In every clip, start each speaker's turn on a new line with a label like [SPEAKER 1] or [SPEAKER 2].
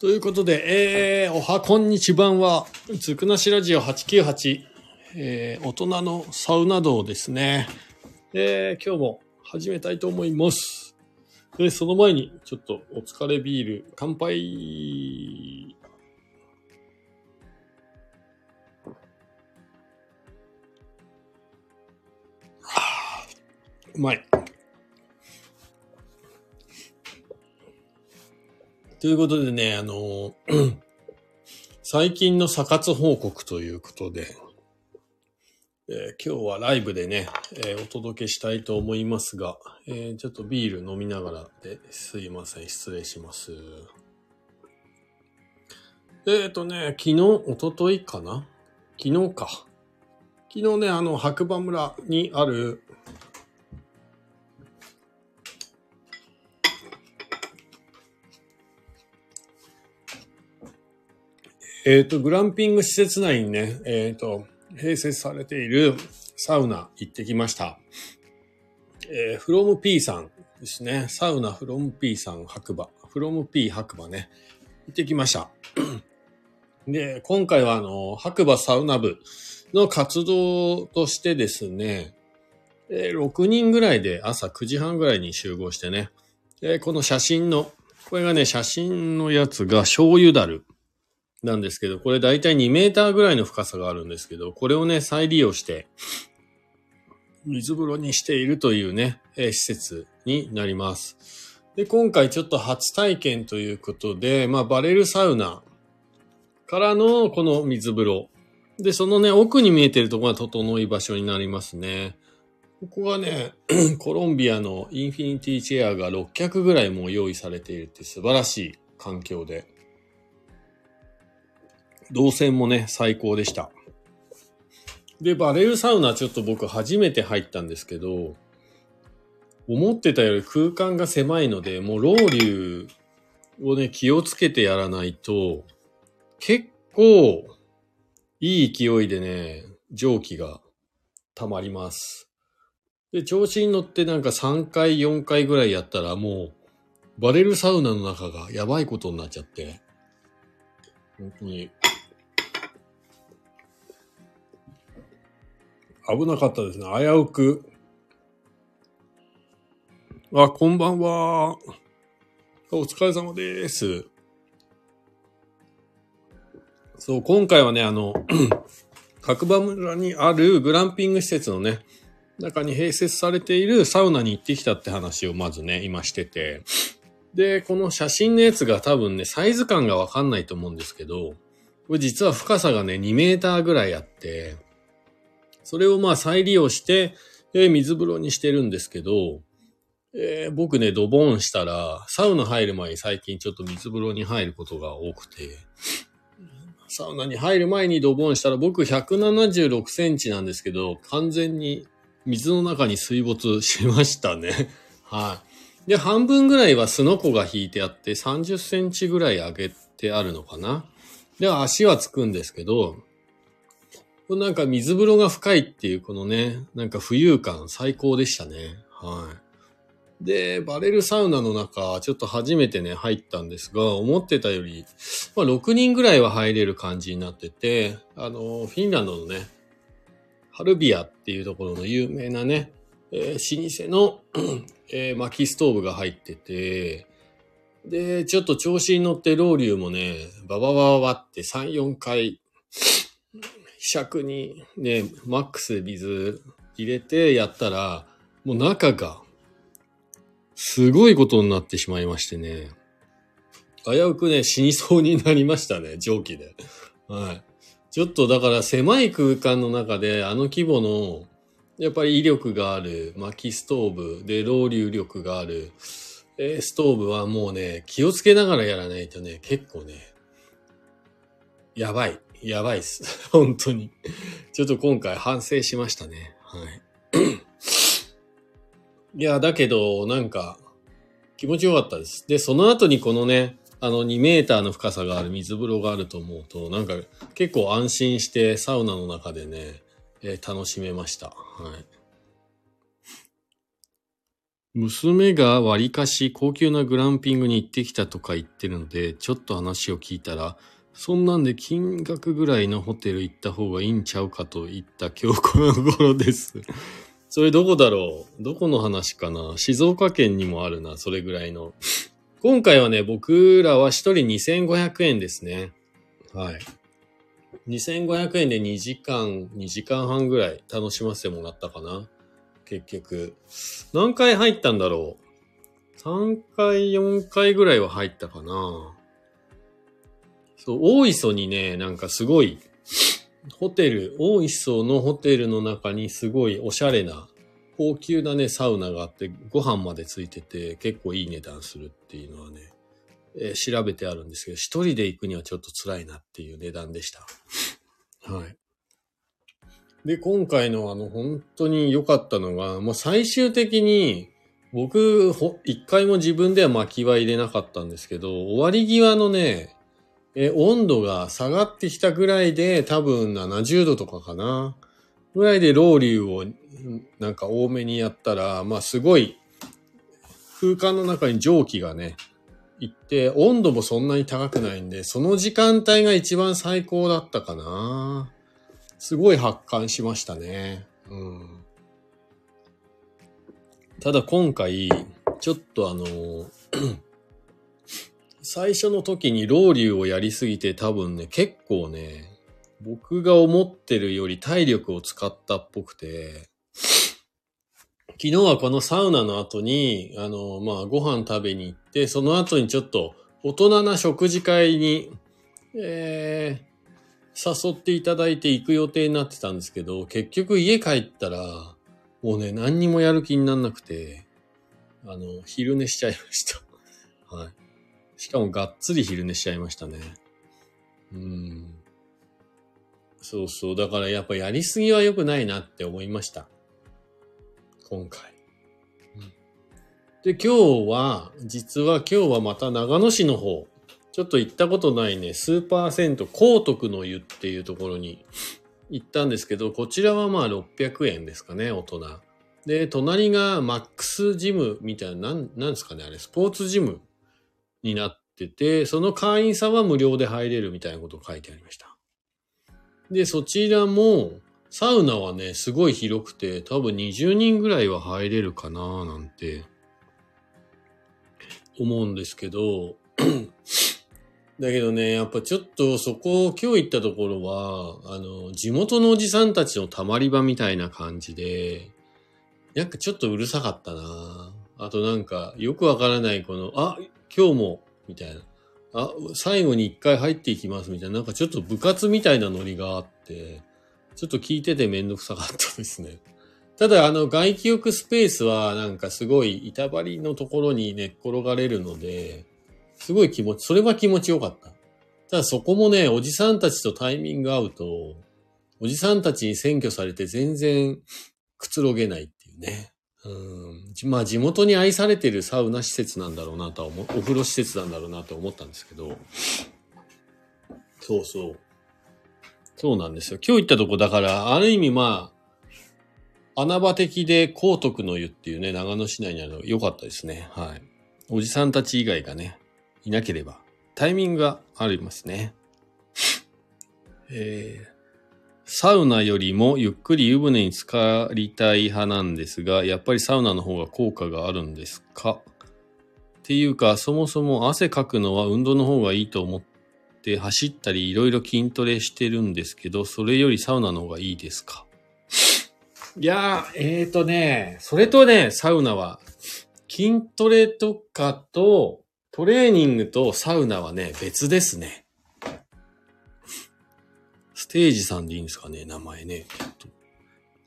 [SPEAKER 1] ということで、えー、おはこんにちばんは、つくなしラジオ898、えー、大人のサウナ道ですね。えー、今日も始めたいと思います。で、その前に、ちょっとお疲れビール、乾杯はあうまい。ということでね、あの、最近の査活報告ということで、えー今日はライブでね、えーお届けしたいと思いますが、えーちょっとビール飲みながらですいません、失礼します。えっ、とね、昨日、一昨日かな？昨日か。昨日ね、あの、白馬村にある、えっ、と、グランピング施設内にね、えっ、と、併設されているサウナ行ってきました。えー、フロム P さんですね。サウナフロム P さん白馬。フロム P 白馬ね。行ってきました。で、今回はあの、白馬サウナ部の活動としてですね、えー6人ぐらいで朝9時半ぐらいに集合してね、えーこの写真の、これがね、写真のやつが醤油だる。なんですけど、これだいたい2メーターぐらいの深さがあるんですけど、これをね、再利用して、水風呂にしているというね、え施設になります。で、今回ちょっと初体験ということで、まあ、バレルサウナからのこの水風呂。で、そのね、奥に見えてるところが整い場所になりますね。ここがね、コロンビアのインフィニティチェアが6脚ぐらいもう用意されているって素晴らしい環境で。動線もね、最高でした。で、バレルサウナちょっと僕初めて入ったんですけど、思ってたより空間が狭いので、もうロウリュをね、気をつけてやらないと、結構、いい勢いでね、蒸気が溜まります。で、調子に乗ってなんか3回、4回ぐらいやったらもう、バレルサウナの中がやばいことになっちゃって、本当に、危なかったですね。危うく。あ、こんばんは。お疲れ様です。そう、今回はね、あの、白馬村にあるグランピング施設のね、中に併設されているサウナに行ってきたって話をまずね、今してて。で、この写真のやつが多分ね、サイズ感がわかんないと思うんですけど、これ実は深さがね、2メーターぐらいあって、それをまあ再利用して、えー水風呂にしてるんですけど、えー僕ね、ドボンしたら、サウナ入る前に最近ちょっと水風呂に入ることが多くて、サウナに入る前にドボンしたら、僕176センチなんですけど、完全に水の中に水没しましたね。はい。で、半分ぐらいはスノコが引いてあって、30センチぐらい上げてあるのかな。で、足はつくんですけど、なんか水風呂が深いっていうこのね、なんか浮遊感最高でしたね。はい。で、バレルサウナの中、ちょっと初めてね、入ったんですが、思ってたより、まあ6人ぐらいは入れる感じになってて、あの、フィンランドのね、ハルビアっていうところの有名なね、えー老舗の、えー薪ストーブが入ってて、で、ちょっと調子に乗ってロウリュウもね、ババババって3、4回、尺にね、マックスで水入れてやったら、もう中が、すごいことになってしまいましてね。危うくね、死にそうになりましたね、蒸気で。はい。ちょっとだから狭い空間の中であの規模の、やっぱり威力がある薪ストーブで、ロウリュ力がある、えストーブはもうね、気をつけながらやらないとね、結構ね、やばい。やばいっす。本当に。ちょっと今回反省しましたね。はい。いや、だけど、なんか、気持ちよかったです。で、その後にこのね、あの2メーターの深さがある水風呂があると思うと、なんか結構安心してサウナの中でね、えー楽しめました。はい。娘が割かし高級なグランピングに行ってきたとか言ってるので、ちょっと話を聞いたら、そんなんで金額ぐらいのホテル行った方がいいんちゃうかといった今日この頃です。それどこだろう？どこの話かな？静岡県にもあるな、それぐらいの。今回はね、僕らは一人2500円ですね。はい。2500円で2時間、2時間半ぐらい楽しませてもらったかな。結局。何回入ったんだろう ?3 回、4回ぐらいは入ったかな。そう、大磯にね、なんかすごい、ホテル、大磯のホテルの中にすごいおしゃれな、高級なね、サウナがあって、ご飯までついてて、結構いい値段するっていうのはね、えー調べてあるんですけど、一人で行くにはちょっと辛いなっていう値段でした。はい。で、今回のあの、本当に良かったのが、もう最終的に、僕、ほ一回も自分では薪は入れなかったんですけど、終わり際のね、え、温度が下がってきたぐらいで、多分70度とかかな。ぐらいでロウリュをなんか多めにやったら、まあすごい空間の中に蒸気がね、行って、温度もそんなに高くないんで、その時間帯が一番最高だったかな。すごい発汗しましたね。うん。ただ今回、ちょっとあの、最初の時にロウリュをやりすぎて多分ね、結構ね、僕が思ってるより体力を使ったっぽくて、昨日はこのサウナの後に、あの、まあ、ご飯食べに行って、その後にちょっと大人な食事会に、えー、誘っていただいて行く予定になってたんですけど、結局家帰ったら、もうね、何にもやる気になんなくて、あの、昼寝しちゃいました。はい。しかもがっつり昼寝しちゃいましたね。うん。そうそう。だからやっぱやりすぎは良くないなって思いました。今回。で、今日は、実は今日はまた長野市の方、ちょっと行ったことないね、スーパー銭湯、高徳の湯っていうところに行ったんですけど、こちらはまあ600円ですかね、大人。で、隣がマックスジムみたいな、なん、なんですかね、あれ、スポーツジムになってて、その会員さんは無料で入れるみたいなことを書いてありました。で、そちらも、サウナはね、すごい広くて、多分20人ぐらいは入れるかななんて、思うんですけど、だけどね、やっぱちょっとそこ、今日行ったところは、あの、地元のおじさんたちのたまり場みたいな感じで、なんかちょっとうるさかったなあとなんか、よくわからないこの、あ、今日も、みたいな。あ、最後に一回入っていきますみたいな、なんかちょっと部活みたいなノリがあって、ちょっと聞いててめんどくさかったですね。ただ、あの、外気浴スペースはなんかすごい板張りのところに寝っ転がれるので、すごい気持ち、それは気持ちよかった。ただそこもね、おじさんたちとタイミング合うと、おじさんたちに占拠されて全然くつろげないっていうね。うん。まあ地元に愛されてるサウナ施設なんだろうなとは思う、お風呂施設なんだろうなと思ったんですけど。そうそう。そうなんですよ。今日行ったとこだから、ある意味まあ、穴場的で高徳の湯っていうね、長野市内にあるの良かったですね。はい。おじさんたち以外がね、いなければ、タイミングがありますね。えーサウナよりもゆっくり湯船に浸かりたい派なんですが、やっぱりサウナの方が効果があるんですか？っていうか、そもそも汗かくのは運動の方がいいと思って走ったりいろいろ筋トレしてるんですけど、それよりサウナの方がいいですか？いやー、えーとね、それとね、サウナは、筋トレとかと、トレーニングとサウナはね、別ですね。ステージさんでいいんですかね、名前ね。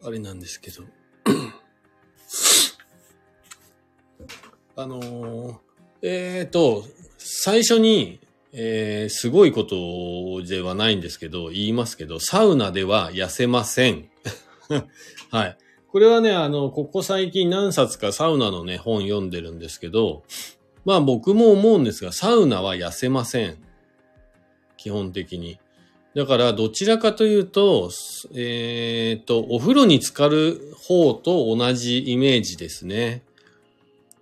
[SPEAKER 1] あれなんですけど。あのー、えーと、最初に、えー、すごいことではないんですけど、言いますけど、サウナでは痩せません。はい。これはね、あの、ここ最近何冊かサウナのね、本読んでるんですけど、まあ僕も思うんですが、サウナは痩せません。基本的に。だから、どちらかというと、えっ、と、お風呂に浸かる方と同じイメージですね。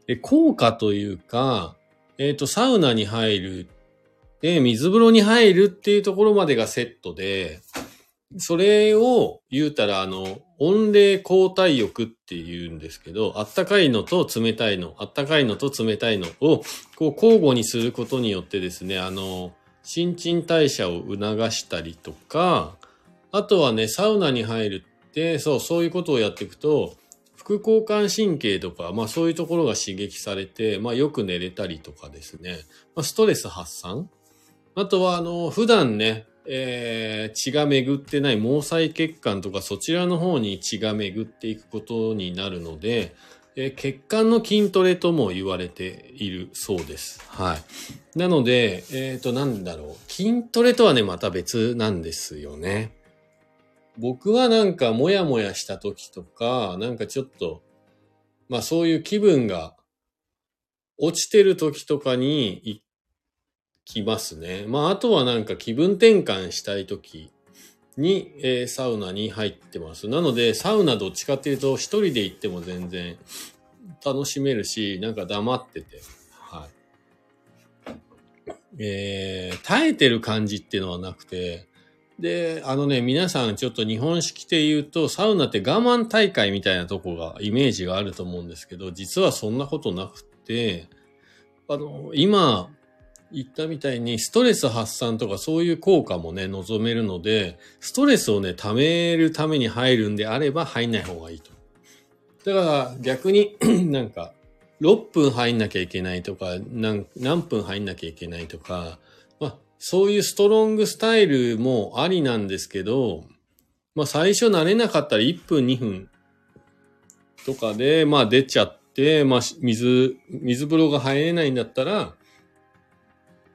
[SPEAKER 1] で、効果というか、えっ、と、サウナに入る、で、水風呂に入るっていうところまでがセットで、それを言うたら、あの、温冷交代浴って言うんですけど、あったかいのと冷たいの、あったかいのと冷たいのを、こう交互にすることによってですね、あの、新陳代謝を促したりとか、あとはね、サウナに入るって、そう、そういうことをやっていくと、副交感神経とか、まあそういうところが刺激されて、まあよく寝れたりとかですね、まあ、ストレス発散。あとは、あの、普段ね、えー、血が巡ってない毛細血管とかそちらの方に血が巡っていくことになるので、えー、血管の筋トレとも言われているそうです。はい。なので、えっ、ー、と、なんだろう。筋トレとはね、また別なんですよね。僕はなんかもやもやした時とか、なんかちょっと、まあそういう気分が落ちてる時とかに行きますね。まああとはなんか気分転換したい時に、えー、サウナに入ってます。なのでサウナどっちかっていうと一人で行っても全然楽しめるし、なんか黙ってて、はい。えー、耐えてる感じっていうのはなくて、で、あのね、皆さんちょっと日本式で言うと、サウナって我慢大会みたいなとこが、イメージがあると思うんですけど、実はそんなことなくて、あの、今言ったみたいにストレス発散とかそういう効果もね、望めるので、ストレスをね、溜めるために入るんであれば入んない方がいいと。だから逆に なんか、6分入んなきゃいけないとか、何分入んなきゃいけないとか、まあそういうストロングスタイルもありなんですけど、まあ最初慣れなかったら1分2分とかで、まあ出ちゃって、まあ水、水風呂が入れないんだったら、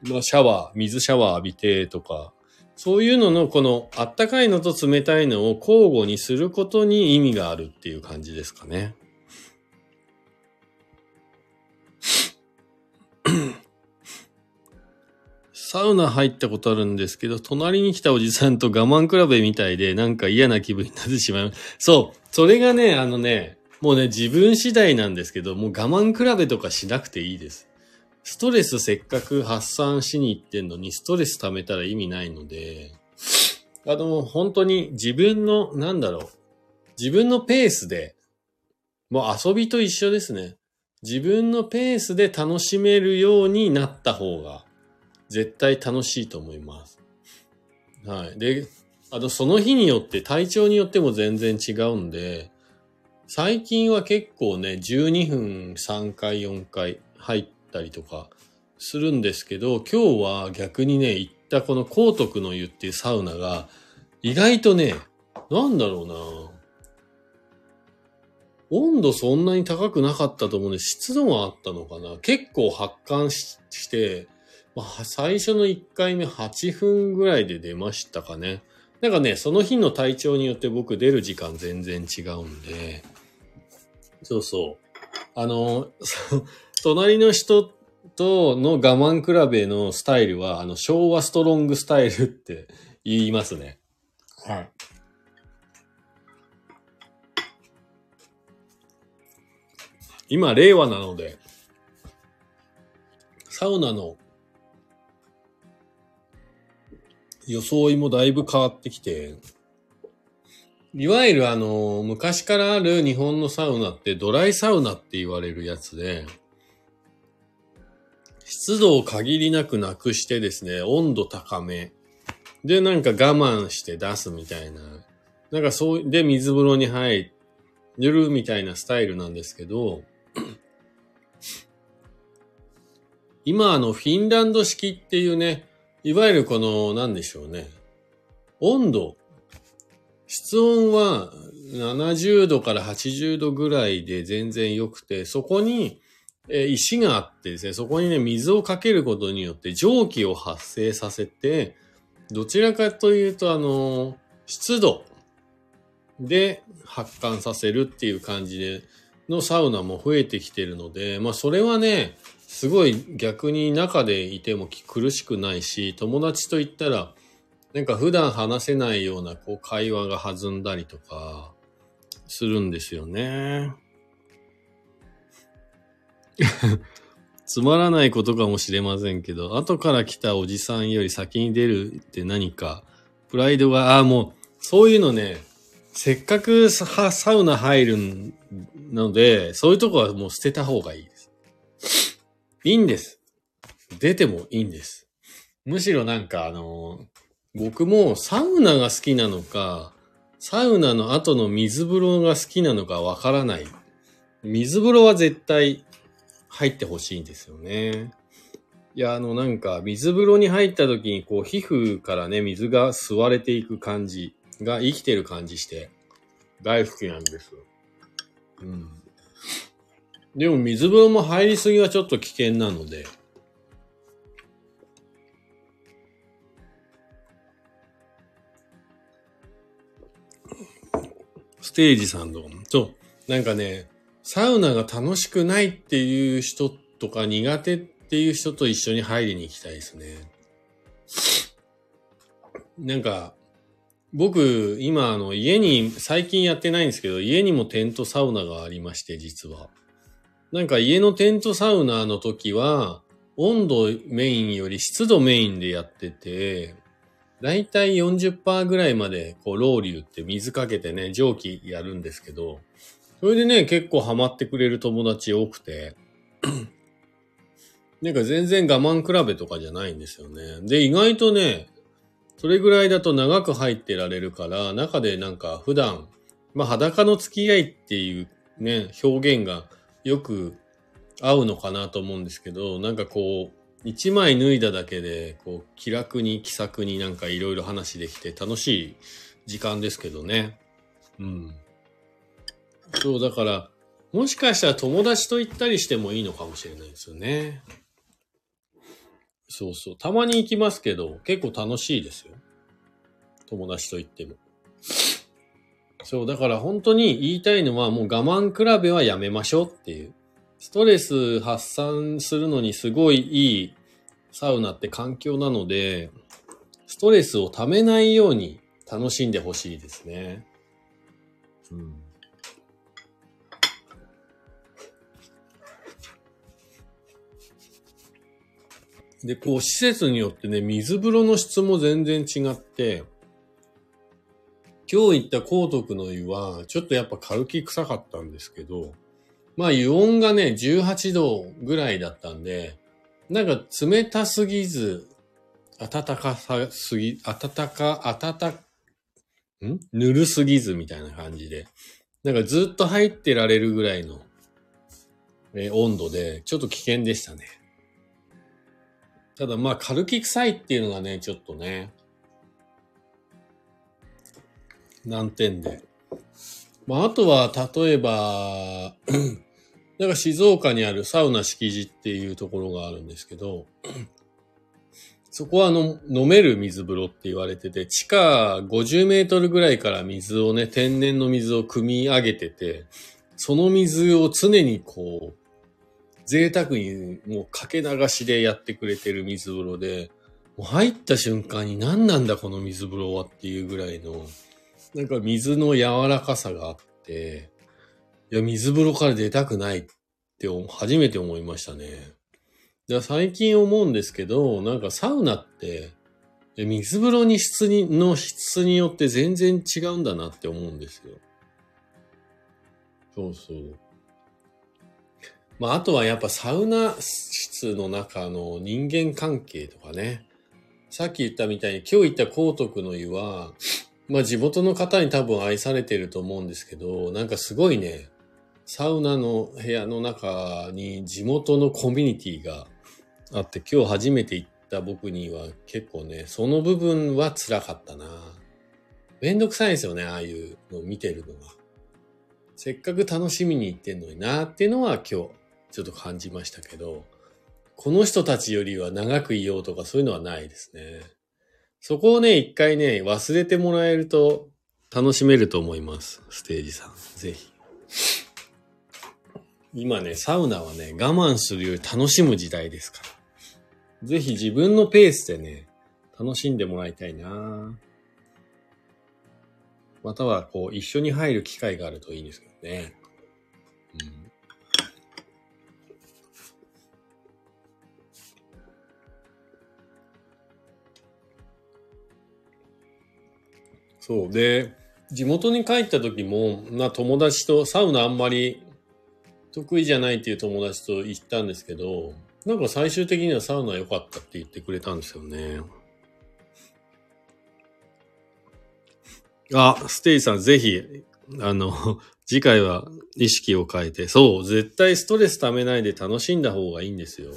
[SPEAKER 1] まあシャワー、水シャワー浴びてとか、そういうののこのあったかいのと冷たいのを交互にすることに意味があるっていう感じですかね。サウナ入ったことあるんですけど、隣に来たおじさんと我慢比べみたいで、なんか嫌な気分になってしまう。そう。それがね、あのね、もうね、自分次第なんですけど、もう我慢比べとかしなくていいです。ストレスせっかく発散しに行ってんのに、ストレス溜めたら意味ないので、あの、本当に自分の、なんだろう、自分のペースで、もう遊びと一緒ですね。自分のペースで楽しめるようになった方が絶対楽しいと思います。はい。で、あとその日によって体調によっても全然違うんで、最近は結構ね、12分3回4回入ったりとかするんですけど、今日は逆にね、行ったこの高徳の湯っていうサウナが、意外とね、なんだろうな温度そんなに高くなかったと思うんで、湿度があったのかな結構発汗して、まあ、最初の1回目8分ぐらいで出ましたかね。なんかね、その日の体調によって僕出る時間全然違うんで、そうそう。あの、隣の人との我慢比べのスタイルは、あの、昭和ストロングスタイルって言いますね。はい。今、令和なので、サウナの装いもだいぶ変わってきて、いわゆるあの、昔からある日本のサウナってドライサウナって言われるやつで、湿度を限りなくなくしてですね、温度高め。で、なんか我慢して出すみたいな。なんかそう、で、水風呂に入るみたいなスタイルなんですけど、今あの、フィンランド式っていうね、いわゆるこの、なんでしょうね。温度。室温は70度から80度ぐらいで全然良くて、そこに、え石があってですね、そこにね、水をかけることによって蒸気を発生させて、どちらかというと、あの、湿度で発汗させるっていう感じで、のサウナも増えてきてるので、まあそれはね、すごい逆に中でいても苦しくないし、友達と言ったら、なんか普段話せないようなこう会話が弾んだりとかするんですよね。つまらないことかもしれませんけど、後から来たおじさんより先に出るって何か、プライドが、ああ、もう、そういうのね、せっかくササウナ入るので、そういうとこはもう捨てた方がいいです。いいんです。出てもいいんです。むしろなんかあの、僕もサウナが好きなのか、サウナの後の水風呂が好きなのかわからない。水風呂は絶対入ってほしいんですよね。いや、あのなんか水風呂に入った時にこう皮膚からね、水が吸われていく感じが生きてる感じして大好きなんです。うん。でも水風呂も入りすぎはちょっと危険なので、ステージさんの、そう、なんかね、サウナが楽しくないっていう人とか苦手っていう人と一緒に入りに行きたいですね。なんか、僕、今、あの、家に、最近やってないんですけど、家にもテントサウナがありまして、実は。なんか家のテントサウナの時は、温度メインより湿度メインでやってて、だいたい40%ぐらいまで、こう、ロウリュって水かけてね、蒸気やるんですけど、それでね、結構ハマってくれる友達多くて、なんか全然我慢比べとかじゃないんですよね。で、意外とね、それぐらいだと長く入ってられるから、中でなんか普段、まあ裸の付き合いっていうね、表現がよく合うのかなと思うんですけど、なんかこう、一枚脱いだだけで、こう、気楽に気さくになんかいろいろ話できて楽しい時間ですけどね。うん。そう、だから、もしかしたら友達と行ったりしてもいいのかもしれないですよね。そうそう。たまに行きますけど、結構楽しいですよ。友達と行っても。そう、だから本当に言いたいのはもう我慢比べはやめましょうっていう。ストレス発散するのにすごいいいサウナって環境なので、ストレスをためないように楽しんでほしいですね。うんで、こう、施設によってね、水風呂の質も全然違って、今日行った高徳の湯は、ちょっとやっぱ軽き臭かったんですけど、まあ湯温がね、18度ぐらいだったんで、なんか冷たすぎず、暖かさすぎ、暖か、暖か、ん？ぬるすぎずみたいな感じで、なんかずっと入ってられるぐらいの、え温度で、ちょっと危険でしたね。ただまあ、軽き臭いっていうのがね、ちょっとね、難点で。まあ、あとは、例えば、なんか静岡にあるサウナ敷地っていうところがあるんですけど、そこはあの、飲める水風呂って言われてて、地下50メートルぐらいから水をね、天然の水を汲み上げてて、その水を常にこう、贅沢にもうかけ流しでやってくれてる水風呂で、もう入った瞬間に何なんだこの水風呂はっていうぐらいの、なんか水の柔らかさがあって、いや、水風呂から出たくないって初めて思いましたね。最近思うんですけど、なんかサウナって、水風呂に質に、の質によって全然違うんだなって思うんですよ。そうそう。まあ、あとはやっぱサウナ室の中の人間関係とかね。さっき言ったみたいに今日行った高徳の湯は、まあ地元の方に多分愛されてると思うんですけど、なんかすごいね、サウナの部屋の中に地元のコミュニティがあって、今日初めて行った僕には結構ね、その部分は辛かったな。めんどくさいですよね、ああいうのを見てるのが。せっかく楽しみに行ってんのになっていうのは今日ちょっと感じましたけど、この人たちよりは長くいようとかそういうのはないですね。そこをね、一回ね、忘れてもらえると楽しめると思います。ステージさん。ぜひ。今ね、サウナはね、我慢するより楽しむ時代ですから。ぜひ自分のペースでね、楽しんでもらいたいなまたは、こう、一緒に入る機会があるといいんですけどね。うん。そう。で、地元に帰った時も、まあ友達とサウナあんまり得意じゃないっていう友達と行ったんですけど、なんか最終的にはサウナ良かったって言ってくれたんですよね。あ、ステイさんぜひ、あの、次回は意識を変えて、そう、絶対ストレス溜めないで楽しんだ方がいいんですよ。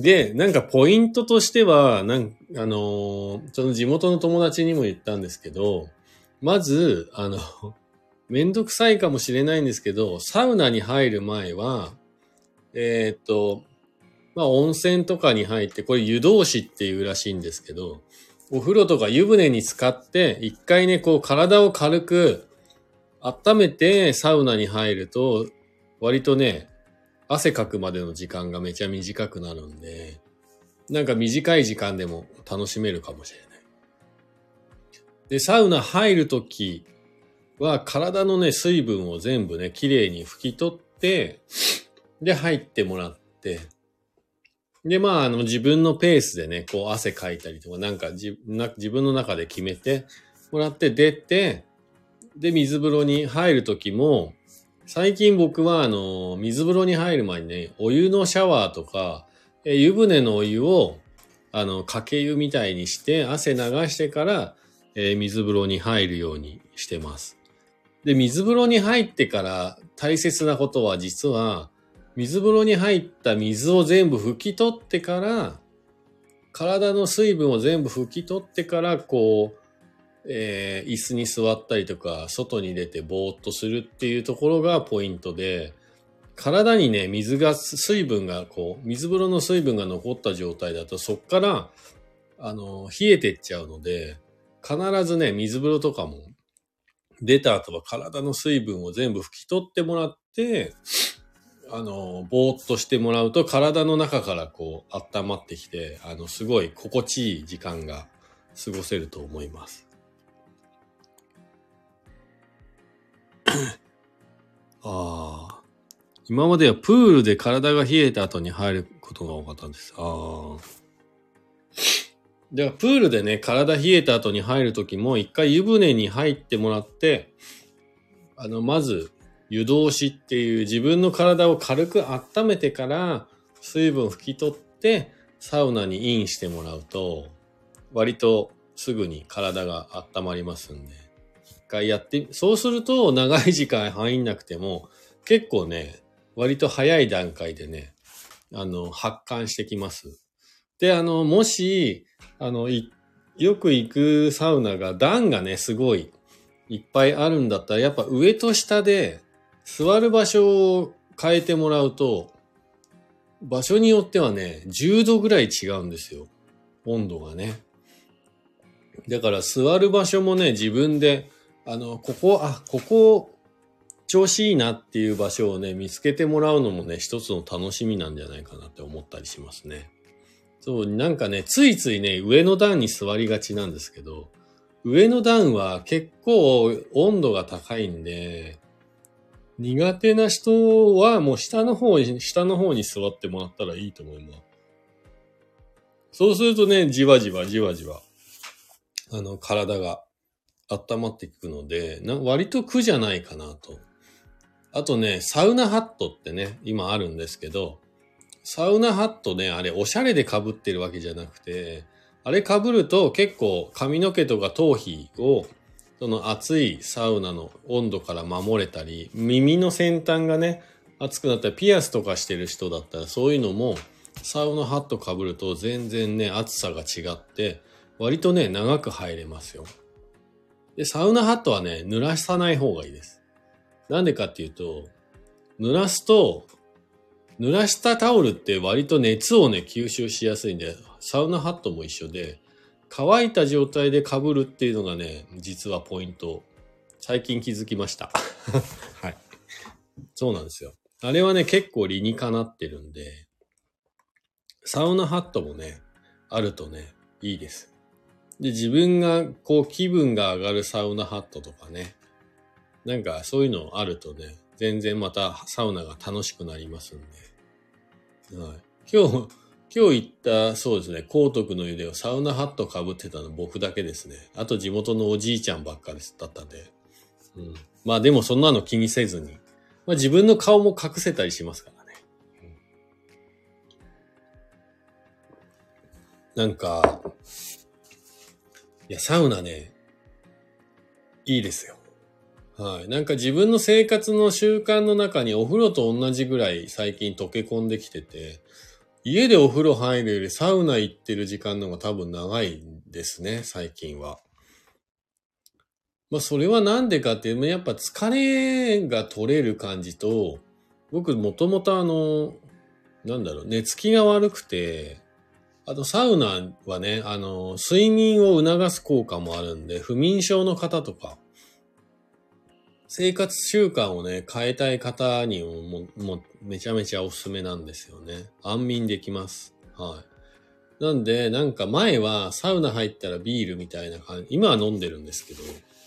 [SPEAKER 1] で、なんかポイントとしては、なんあのその地元の友達にも言ったんですけど、まず、あの、めんどくさいかもしれないんですけど、サウナに入る前は、えー、っと、まあ温泉とかに入って、これ湯通しっていうらしいんですけど、お風呂とか湯船に浸かって、一回ね、こう体を軽く温めてサウナに入ると、割とね、汗かくまでの時間がめちゃ短くなるんで、なんか短い時間でも楽しめるかもしれない。で、サウナ入るときは体のね、水分を全部ね、綺麗に拭き取って、で、入ってもらって、で、まあ、あの、自分のペースでね、こう、汗かいたりとか、なんか自分の中で決めてもらって出て、で、水風呂に入るときも、最近僕はあの、水風呂に入る前にね、お湯のシャワーとか、え湯船のお湯を、あの、かけ湯みたいにして、汗流してから、えー、水風呂に入るようにしてます。で、水風呂に入ってから大切なことは実は、水風呂に入った水を全部拭き取ってから、体の水分を全部拭き取ってから、こう、えー、椅子に座ったりとか、外に出てぼーっとするっていうところがポイントで、体にね、水が、水分がこう、水風呂の水分が残った状態だと、そっから、あの、冷えてっちゃうので、必ずね、水風呂とかも、出た後は体の水分を全部拭き取ってもらって、あの、ぼーっとしてもらうと、体の中からこう、温まってきて、あの、すごい心地いい時間が過ごせると思います。ああ。今まではプールで体が冷えた後に入ることが多かったんです。ああ。では、プールでね、体冷えた後に入るときも、一回湯船に入ってもらって、あの、まず、湯通しっていう自分の体を軽く温めてから、水分を拭き取って、サウナにインしてもらうと、割とすぐに体が温まりますんで。回やって、そうすると長い時間入んなくても、結構ね、割と早い段階でね、あの、発汗してきます。で、あの、もし、あの、よく行くサウナが段がね、すごいいっぱいあるんだったら、やっぱ上と下で座る場所を変えてもらうと、場所によってはね、10度ぐらい違うんですよ。温度がね。だから座る場所もね、自分であの、ここ、あ、ここ、調子いいなっていう場所をね、見つけてもらうのもね、一つの楽しみなんじゃないかなって思ったりしますね。そう、なんかね、ついついね、上の段に座りがちなんですけど、上の段は結構温度が高いんで、苦手な人はもう下の方に、下の方に座ってもらったらいいと思います。そうするとね、じわじわじわじわ、あの、体が温まっていくので、な割と苦じゃないかなと。あとね、サウナハットってね、今あるんですけど、サウナハットね、あれおしゃれで被ってるわけじゃなくて、あれ被ると結構髪の毛とか頭皮をその熱いサウナの温度から守れたり、耳の先端がね、熱くなったらピアスとかしてる人だったらそういうのもサウナハット被ると全然ね、暑さが違って、割とね、長く入れますよ。で、サウナハットはね、濡らさない方がいいです。なんでかっていうと、濡らすと、濡らしたタオルって割と熱をね、吸収しやすいんで、サウナハットも一緒で、乾いた状態で被るっていうのがね、実はポイント。最近気づきました。はい。そうなんですよ。あれはね、結構理にかなってるんで、サウナハットもね、あるとね、いいです。で、自分がこう気分が上がるサウナハットとかね。なんかそういうのあるとね、全然またサウナが楽しくなりますんで。はい。今日、今日行った、そうですね、高徳の湯ではサウナハット被ってたの僕だけですね。あと地元のおじいちゃんばっかですだったんで。うん。まあでもそんなの気にせずに。まあ自分の顔も隠せたりしますからね。うんなんか、いや、サウナね、いいですよ。はい。なんか自分の生活の習慣の中にお風呂と同じぐらい最近溶け込んできてて、家でお風呂入るよりサウナ行ってる時間の方が多分長いんですね、最近は。まあそれはなんでかっていうと、やっぱ疲れが取れる感じと、僕もともとあの、なんだろう、寝つきが悪くて、あとサウナはね、あの、睡眠を促す効果もあるんで、不眠症の方とか、生活習慣をね、変えたい方にも、もう、めちゃめちゃおすすめなんですよね。安眠できます。はい。なんで、なんか前はサウナ入ったらビールみたいな感じ、今は飲んでるんですけど、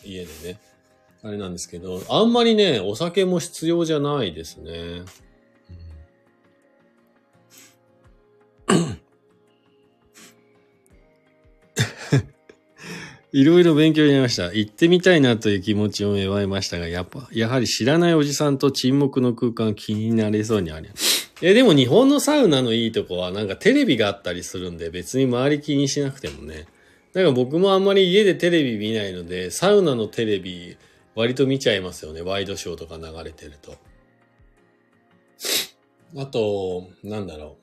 [SPEAKER 1] 家でね。あれなんですけど、あんまりね、お酒も必要じゃないですね。いろいろ勉強になりました。行ってみたいなという気持ちを芽生えましたが、やっぱ、やはり知らないおじさんと沈黙の空間気になれそうにありえ、でも日本のサウナのいいとこはなんかテレビがあったりするんで別に周り気にしなくてもね。なんか僕もあんまり家でテレビ見ないので、サウナのテレビ割と見ちゃいますよね。ワイドショーとか流れてると。あと、なんだろ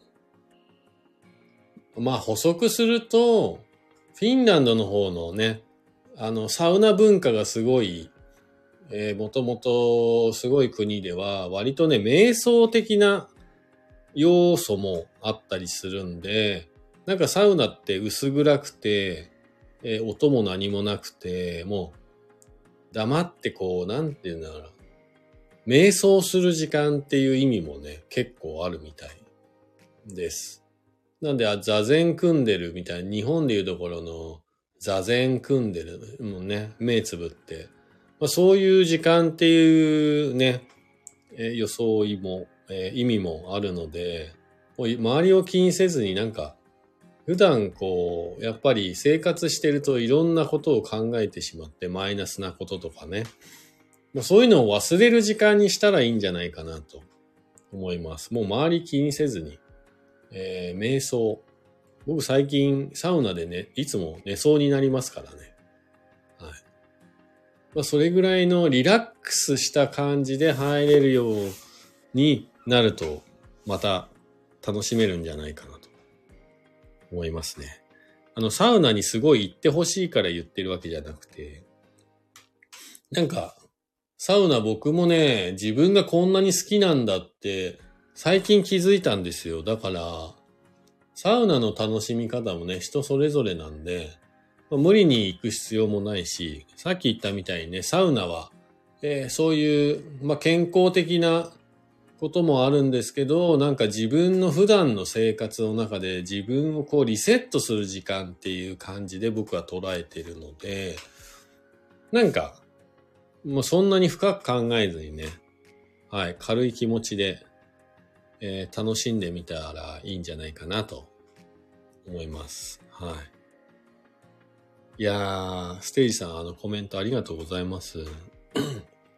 [SPEAKER 1] う。まあ補足すると、フィンランドの方のね、あの、サウナ文化がすごい、えー、もともとすごい国では、割とね、瞑想的な要素もあったりするんで、なんかサウナって薄暗くて、えー音も何もなくて、もう、黙ってこう、なんていうんだろう。瞑想する時間っていう意味もね、結構あるみたいです。なんで、座禅組んでるみたいな、日本でいうところの座禅組んでる、もうね、目つぶって、まあ、そういう時間っていうね、え装いも、えー意味もあるので、周りを気にせずになんか、普段こう、やっぱり生活してるといろんなことを考えてしまって、マイナスなこととかね。もうそういうのを忘れる時間にしたらいいんじゃないかなと思います。もう周り気にせずに。えー瞑想。僕最近サウナでね、いつも寝そうになりますからね。はい。まあ、それぐらいのリラックスした感じで入れるようになると、また楽しめるんじゃないかなと思いますね。あの、サウナにすごい行ってほしいから言ってるわけじゃなくて、なんか、サウナ僕もね、自分がこんなに好きなんだって、最近気づいたんですよ。だから、サウナの楽しみ方もね、人それぞれなんで、ま無理に行く必要もないし、さっき言ったみたいにね、サウナは、えーそういう、まあ、健康的なこともあるんですけど、なんか自分の普段の生活の中で自分をこうリセットする時間っていう感じで僕は捉えてるので、なんか、もうそんなに深く考えずにね、はい、軽い気持ちで、えー楽しんでみたらいいんじゃないかなと思います。はい。いやー、ステージさん、あのコメントありがとうございます。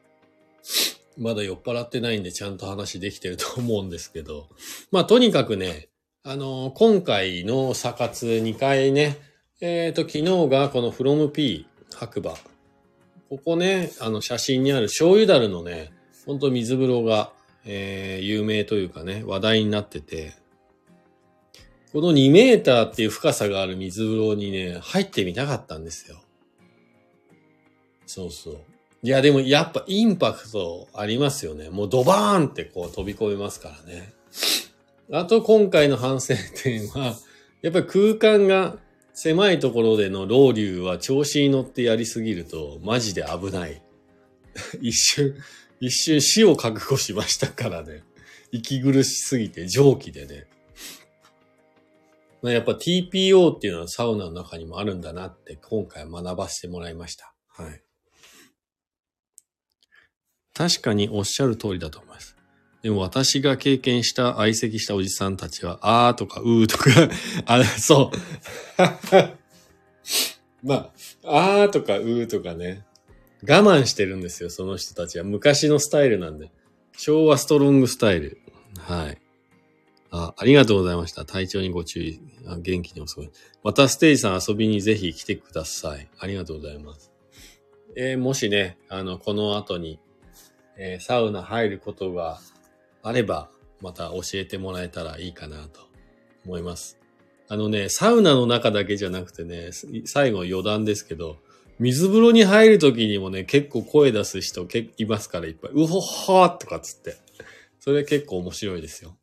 [SPEAKER 1] まだ酔っ払ってないんでちゃんと話できてると思うんですけど。まあ、とにかくね、あのー今回のサ活2回ね、えっ、と、昨日がこの from P 白馬。ここね、あの写真にある醤油だるのね、ほんと水風呂が、えー有名というかね、話題になってて、この2メーターっていう深さがある水風呂にね、入ってみたかったんですよ。そうそう。いや、でもやっぱインパクトありますよね。もうドバーンってこう飛び込めますからね。あと今回の反省点は、やっぱり空間が狭いところでのロウリュは調子に乗ってやりすぎるとマジで危ない。一瞬、一瞬死を覚悟しましたからね。息苦しすぎて蒸気でね。まやっぱ TPO っていうのはサウナの中にもあるんだなって今回学ばせてもらいました。はい。確かにおっしゃる通りだと思います。でも私が経験した相席したおじさんたちは、あーとか、うーとか、あ、そう。まあ、あーとか、うーとかね。我慢してるんですよ、その人たちは。昔のスタイルなんで。昭和ストロングスタイル。はい。あ、ありがとうございました。体調にご注意。あ元気にお過ごし。またステージさん遊びにぜひ来てください。ありがとうございます。えーもしね、あの、この後に、えーサウナ入ることがあれば、また教えてもらえたらいいかなと思います。あのね、サウナの中だけじゃなくてね、最後余談ですけど、水風呂に入るときにもね、結構声出す人けいますからいっぱい。うほほーとかっつって。それ結構面白いですよ。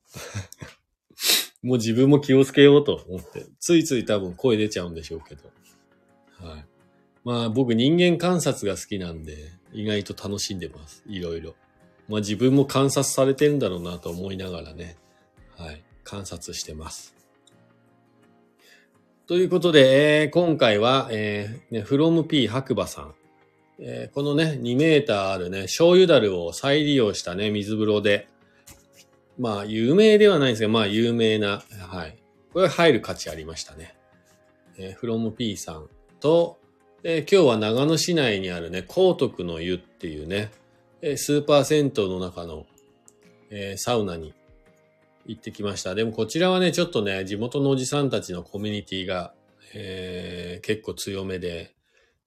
[SPEAKER 1] もう自分も気をつけようと思って。ついつい多分声出ちゃうんでしょうけど。はい。まあ僕人間観察が好きなんで、意外と楽しんでます。いろいろ。まあ自分も観察されてるんだろうなと思いながらね。はい。観察してます。ということで、えー今回は、えーね、from P 白馬さん。えーこのね、2メーターあるね、醤油樽を再利用したね、水風呂で、まあ、有名ではないんですが、まあ、有名な、はい。これ入る価値ありましたね。えー、from P さんと、えー今日は長野市内にあるね、高徳の湯っていうね、えースーパー銭湯の中の、えーサウナに行ってきました。でもこちらはね、ちょっとね、地元のおじさんたちのコミュニティが、えー結構強めで、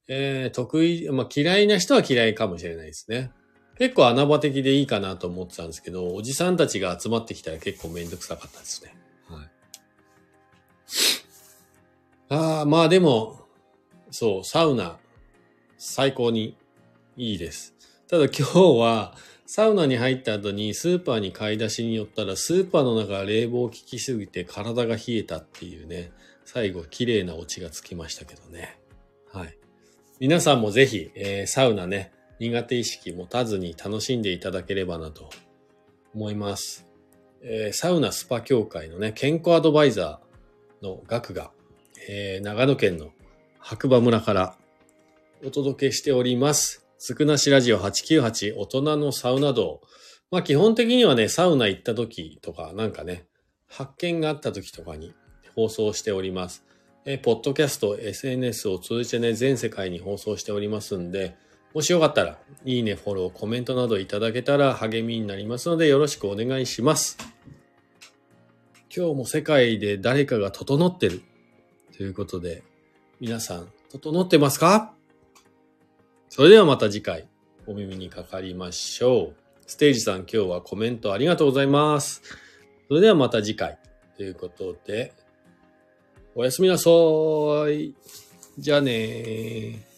[SPEAKER 1] えー得意、まあ嫌いな人は嫌いかもしれないですね。結構穴場的でいいかなと思ってたんですけど、おじさんたちが集まってきたら結構めんどくさかったですね。はい。ああ、まあでも、そう、サウナ、最高にいいです。ただ今日は、サウナに入った後にスーパーに買い出しに寄ったら、スーパーの中が冷房効きすぎて体が冷えたっていうね、最後綺麗なオチがつきましたけどね。はい。皆さんもぜひ、えーサウナね、苦手意識持たずに楽しんでいただければなと思います。えーサウナスパ協会のね、健康アドバイザーの額が、えー長野県の白馬村からお届けしております。つくなしラジオ898大人のサウナ道。まあ基本的にはね、サウナ行った時とか、なんかね、発見があった時とかに放送しております。えポッドキャスト、SNS を通じてね、全世界に放送しておりますんで、もしよかったら、いいね、フォロー、コメントなどいただけたら励みになりますので、よろしくお願いします。今日も世界で誰かが整ってる。ということで、皆さん、整ってますか？それではまた次回、お耳にかかりましょう。ステージさん、今日はコメントありがとうございます。それではまた次回。ということで、おやすみなさい。じゃあねー。